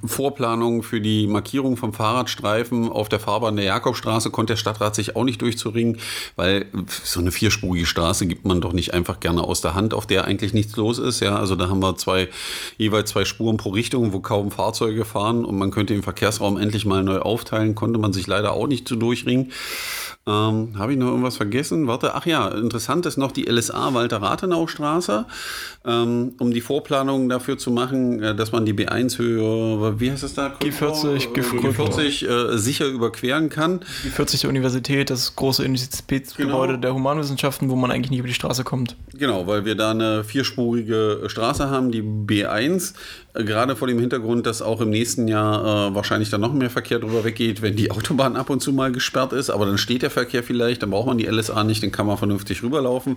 Vorplanung für die Markierung vom Fahrradstreifen auf der Fahrbahn der Jakobstraße konnte der Stadtrat sich auch nicht durchzuringen, weil so eine vierspurige Straße gibt man doch nicht einfach gerne aus der Hand, auf der eigentlich nichts los ist. Ja, also da haben wir zwei, jeweils zwei Spuren pro Richtung, wo kaum Fahrzeuge fahren und man könnte den Verkehrsraum endlich mal neu aufteilen, konnte man sich leider auch nicht zu durchringen. Ähm, Habe ich noch irgendwas vergessen? Warte, ach ja, interessant ist noch die LSA Walter-Rathenau-Straße, ähm, um die Vorplanung dafür zu machen, äh, dass man die B1-Höhe, wie heißt das da? G40, G40 äh, sicher überqueren kann. Die 40 der Universität, das große Universitätsgebäude genau. der Humanwissenschaften, wo man eigentlich nicht über die Straße kommt. Genau, weil wir da eine vierspurige Straße haben, die B1 gerade vor dem Hintergrund, dass auch im nächsten Jahr äh, wahrscheinlich dann noch mehr Verkehr drüber weggeht, wenn die Autobahn ab und zu mal gesperrt ist. Aber dann steht der Verkehr vielleicht, dann braucht man die LSA nicht, dann kann man vernünftig rüberlaufen.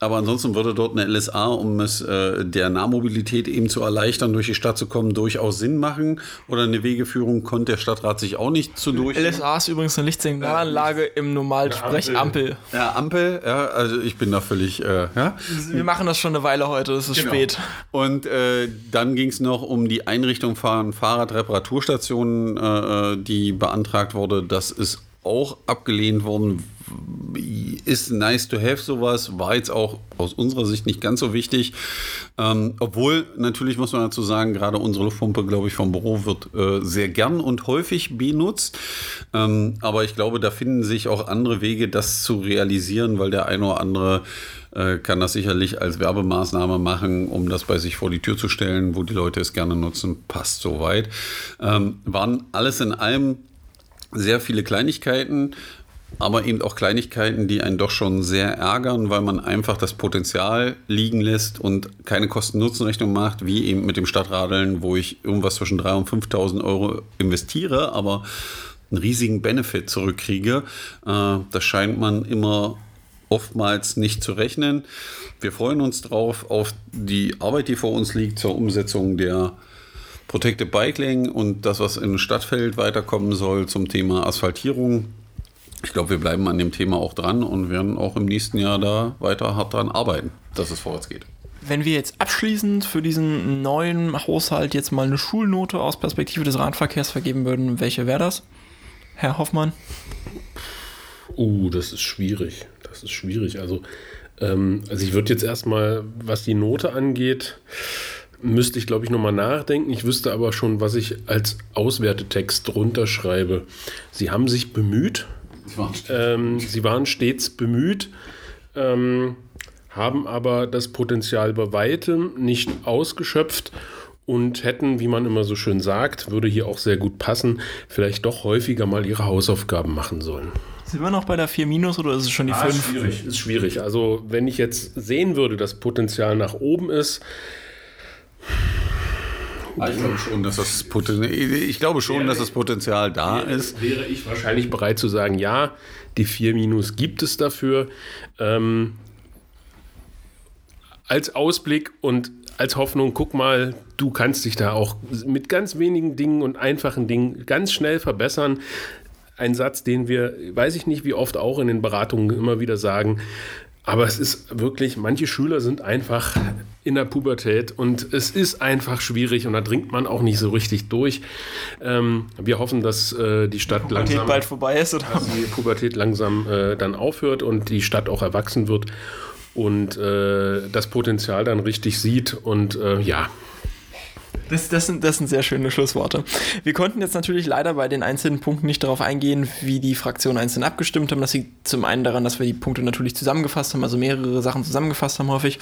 Aber ansonsten würde dort eine LSA, um es äh, der Nahmobilität eben zu erleichtern, durch die Stadt zu kommen, durchaus Sinn machen. Oder eine Wegeführung konnte der Stadtrat sich auch nicht zu durch. LSA ist übrigens eine Lichtsignalanlage äh, im Normalsprech Ampel. Ja, Ampel, ja, also ich bin da völlig, äh, ja. Wir machen das schon eine Weile heute, es ist genau. spät. Und äh, dann ging es noch noch um die Einrichtung von Fahrradreparaturstationen, äh, äh, die beantragt wurde. Das ist auch abgelehnt worden. Ist nice to have sowas, war jetzt auch aus unserer Sicht nicht ganz so wichtig. Ähm, obwohl, natürlich muss man dazu sagen, gerade unsere Luftpumpe, glaube ich, vom Büro wird äh, sehr gern und häufig benutzt. Ähm, aber ich glaube, da finden sich auch andere Wege, das zu realisieren, weil der eine oder andere äh, kann das sicherlich als Werbemaßnahme machen, um das bei sich vor die Tür zu stellen, wo die Leute es gerne nutzen. Passt soweit. Ähm, waren alles in allem sehr viele Kleinigkeiten, aber eben auch Kleinigkeiten, die einen doch schon sehr ärgern, weil man einfach das Potenzial liegen lässt und keine Kosten-Nutzen-Rechnung macht, wie eben mit dem Stadtradeln, wo ich irgendwas zwischen 3.000 und 5.000 Euro investiere, aber einen riesigen Benefit zurückkriege. Äh, das scheint man immer oftmals nicht zu rechnen. Wir freuen uns drauf auf die Arbeit, die vor uns liegt zur Umsetzung der Protected Bike Lane und das, was in Stadtfeld weiterkommen soll zum Thema Asphaltierung. Ich glaube, wir bleiben an dem Thema auch dran und werden auch im nächsten Jahr da weiter hart dran arbeiten, dass es vorwärts geht. Wenn wir jetzt abschließend für diesen neuen Haushalt jetzt mal eine Schulnote aus Perspektive des Radverkehrs vergeben würden, welche wäre das? Herr Hoffmann? Uh, das ist schwierig das ist schwierig. Also, ähm, also ich würde jetzt erstmal, was die Note angeht, müsste ich, glaube ich, nochmal nachdenken. Ich wüsste aber schon, was ich als Auswertetext drunter schreibe. Sie haben sich bemüht. Ähm, sie waren stets bemüht, ähm, haben aber das Potenzial bei weitem nicht ausgeschöpft und hätten, wie man immer so schön sagt, würde hier auch sehr gut passen, vielleicht doch häufiger mal ihre Hausaufgaben machen sollen. Sind wir noch bei der 4 minus oder ist es schon die 5? Ah, ist schwierig, ist schwierig. Also, wenn ich jetzt sehen würde, dass Potenzial nach oben ist, Ich glaube schon, dass das Potenzial, ich glaube schon, dass das Potenzial da ist. Wäre ich wahrscheinlich bereit zu sagen, ja, die 4 Minus gibt es dafür. Ähm, als Ausblick und als Hoffnung, guck mal, du kannst dich da auch mit ganz wenigen Dingen und einfachen Dingen ganz schnell verbessern. Ein Satz, den wir, weiß ich nicht, wie oft auch in den Beratungen immer wieder sagen. Aber es ist wirklich, manche Schüler sind einfach in der Pubertät und es ist einfach schwierig und da dringt man auch nicht so richtig durch. Ähm, wir hoffen, dass äh, die Stadt die Pubertät langsam bald vorbei ist oder dass die Pubertät langsam äh, dann aufhört und die Stadt auch erwachsen wird und äh, das Potenzial dann richtig sieht und äh, ja. Das, das, sind, das sind sehr schöne Schlussworte. Wir konnten jetzt natürlich leider bei den einzelnen Punkten nicht darauf eingehen, wie die Fraktionen einzeln abgestimmt haben. Das liegt zum einen daran, dass wir die Punkte natürlich zusammengefasst haben, also mehrere Sachen zusammengefasst haben häufig.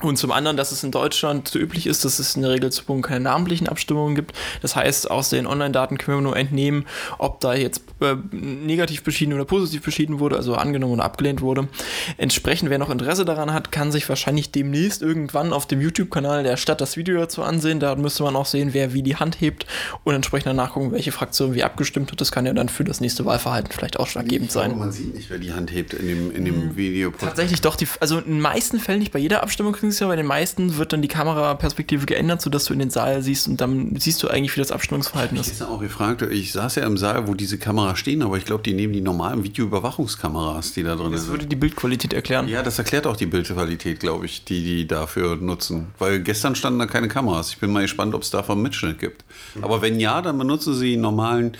Und zum anderen, dass es in Deutschland so üblich ist, dass es in der Regel zu Punkten keine namentlichen Abstimmungen gibt. Das heißt, aus den Online-Daten können wir nur entnehmen, ob da jetzt äh, negativ beschieden oder positiv beschieden wurde, also angenommen oder abgelehnt wurde. Entsprechend, wer noch Interesse daran hat, kann sich wahrscheinlich demnächst irgendwann auf dem YouTube-Kanal der Stadt das Video dazu ansehen. Da müsste man auch sehen, wer wie die Hand hebt und entsprechend danach gucken, welche Fraktion wie abgestimmt hat. Das kann ja dann für das nächste Wahlverhalten vielleicht ausschlaggebend sein. Man sieht nicht, wer die Hand hebt in dem, in dem hm, Video. Tatsächlich doch, die, also in den meisten Fällen, nicht bei jeder Abstimmung übrigens ja, bei den meisten wird dann die Kameraperspektive geändert, sodass du in den Saal siehst und dann siehst du eigentlich, wie das Abstimmungsverhalten ist. Ich auch gefragt, ich saß ja im Saal, wo diese Kameras stehen, aber ich glaube, die nehmen die normalen Videoüberwachungskameras, die da drin sind. Das würde die Bildqualität erklären. Ja, das erklärt auch die Bildqualität, glaube ich, die die dafür nutzen. Weil gestern standen da keine Kameras. Ich bin mal gespannt, ob es davon Mitschnitt gibt. Aber wenn ja, dann benutzen sie normalen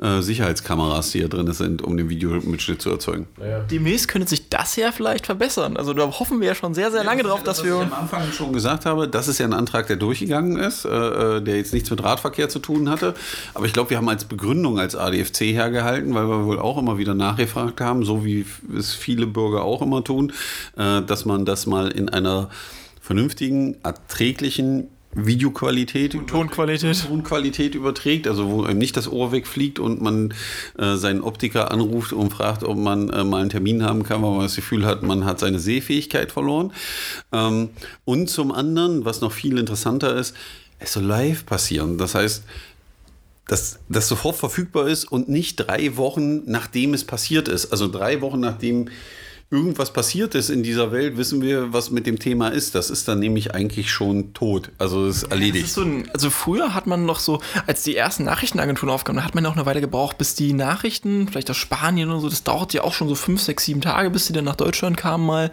äh, Sicherheitskameras, die hier drin sind, um den Videomitschnitt zu erzeugen. Ja. Demnächst könnte sich das ja vielleicht verbessern. Also da hoffen wir ja schon sehr, sehr lange ja, drauf, dass wir. Was ich am Anfang schon gesagt habe, das ist ja ein Antrag, der durchgegangen ist, äh, äh der jetzt nichts mit Radverkehr zu tun hatte. Aber ich glaube, wir haben als Begründung als ADFC hergehalten, weil wir wohl auch immer wieder nachgefragt haben, so wie es viele Bürger auch immer tun, äh, dass man das mal in einer vernünftigen, erträglichen Videoqualität, und Tonqualität. Tonqualität überträgt, also wo einem nicht das Ohr wegfliegt und man äh, seinen Optiker anruft und fragt, ob man äh, mal einen Termin haben kann, weil man das Gefühl hat, man hat seine Sehfähigkeit verloren. Ähm, und zum anderen, was noch viel interessanter ist, es soll live passieren. Das heißt, dass das sofort verfügbar ist und nicht drei Wochen nachdem es passiert ist. Also drei Wochen nachdem irgendwas passiert ist in dieser Welt, wissen wir, was mit dem Thema ist. Das ist dann nämlich eigentlich schon tot. Also es ist erledigt. Ist so ein, also früher hat man noch so, als die ersten Nachrichtenagenturen aufkamen, da hat man ja auch eine Weile gebraucht, bis die Nachrichten, vielleicht aus Spanien oder so, das dauert ja auch schon so fünf, sechs, sieben Tage, bis die dann nach Deutschland kamen mal.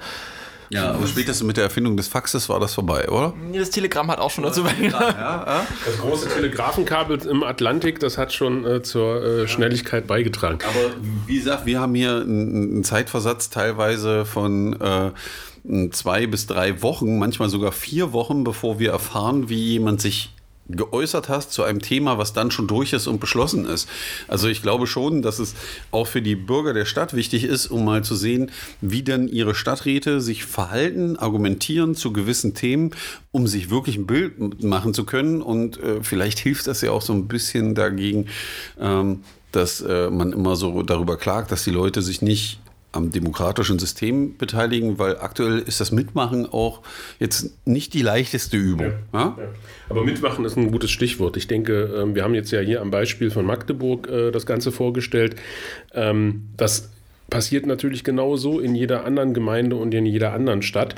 Ja, aber spätestens mit der Erfindung des Faxes war das vorbei, oder? Das Telegramm hat auch schon dazu beigetragen. Ja. Das große Telegrafenkabel im Atlantik, das hat schon äh, zur äh, Schnelligkeit beigetragen. Aber wie gesagt, wir haben hier einen Zeitversatz teilweise von äh, zwei bis drei Wochen, manchmal sogar vier Wochen, bevor wir erfahren, wie jemand sich geäußert hast zu einem Thema, was dann schon durch ist und beschlossen ist. Also ich glaube schon, dass es auch für die Bürger der Stadt wichtig ist, um mal zu sehen, wie denn ihre Stadträte sich verhalten, argumentieren zu gewissen Themen, um sich wirklich ein Bild machen zu können. Und äh, vielleicht hilft das ja auch so ein bisschen dagegen, ähm, dass äh, man immer so darüber klagt, dass die Leute sich nicht am demokratischen System beteiligen, weil aktuell ist das Mitmachen auch jetzt nicht die leichteste Übung. Ja, ja? Ja. Aber Mitmachen ist ein gutes Stichwort. Ich denke, ähm, wir haben jetzt ja hier am Beispiel von Magdeburg äh, das Ganze vorgestellt. Ähm, das passiert natürlich genauso in jeder anderen Gemeinde und in jeder anderen Stadt.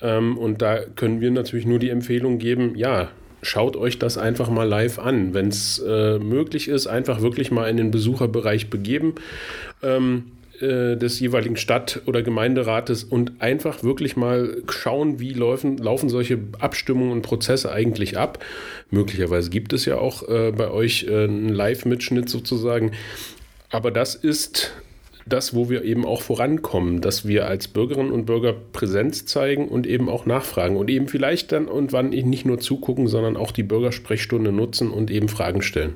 Ähm, und da können wir natürlich nur die Empfehlung geben, ja, schaut euch das einfach mal live an. Wenn es äh, möglich ist, einfach wirklich mal in den Besucherbereich begeben. Ähm, äh, des jeweiligen Stadt- oder Gemeinderates und einfach wirklich mal schauen, wie laufen, laufen solche Abstimmungen und Prozesse eigentlich ab. Möglicherweise gibt es ja auch äh, bei euch äh, einen Live-Mitschnitt sozusagen. Aber das ist das, wo wir eben auch vorankommen, dass wir als Bürgerinnen und Bürger Präsenz zeigen und eben auch nachfragen und eben vielleicht dann und wann nicht nur zugucken, sondern auch die Bürgersprechstunde nutzen und eben Fragen stellen.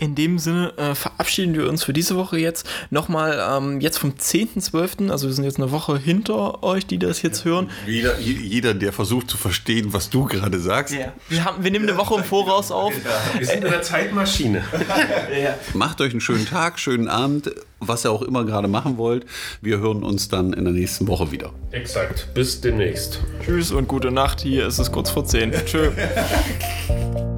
In dem Sinne äh, verabschieden wir uns für diese Woche jetzt. Nochmal ähm, jetzt vom 10.12., also wir sind jetzt eine Woche hinter euch, die das jetzt ja, hören. Jeder, jeder, der versucht zu verstehen, was du gerade sagst. Ja. Wir, haben, wir nehmen eine Woche im Voraus auf. Ja. Wir sind in der Zeitmaschine. [laughs] Macht euch einen schönen Tag, schönen Abend, was ihr auch immer gerade machen wollt. Wir hören uns dann in der nächsten Woche wieder. Exakt. Bis demnächst. Tschüss und gute Nacht. Hier ist es kurz vor 10. Tschö. [laughs]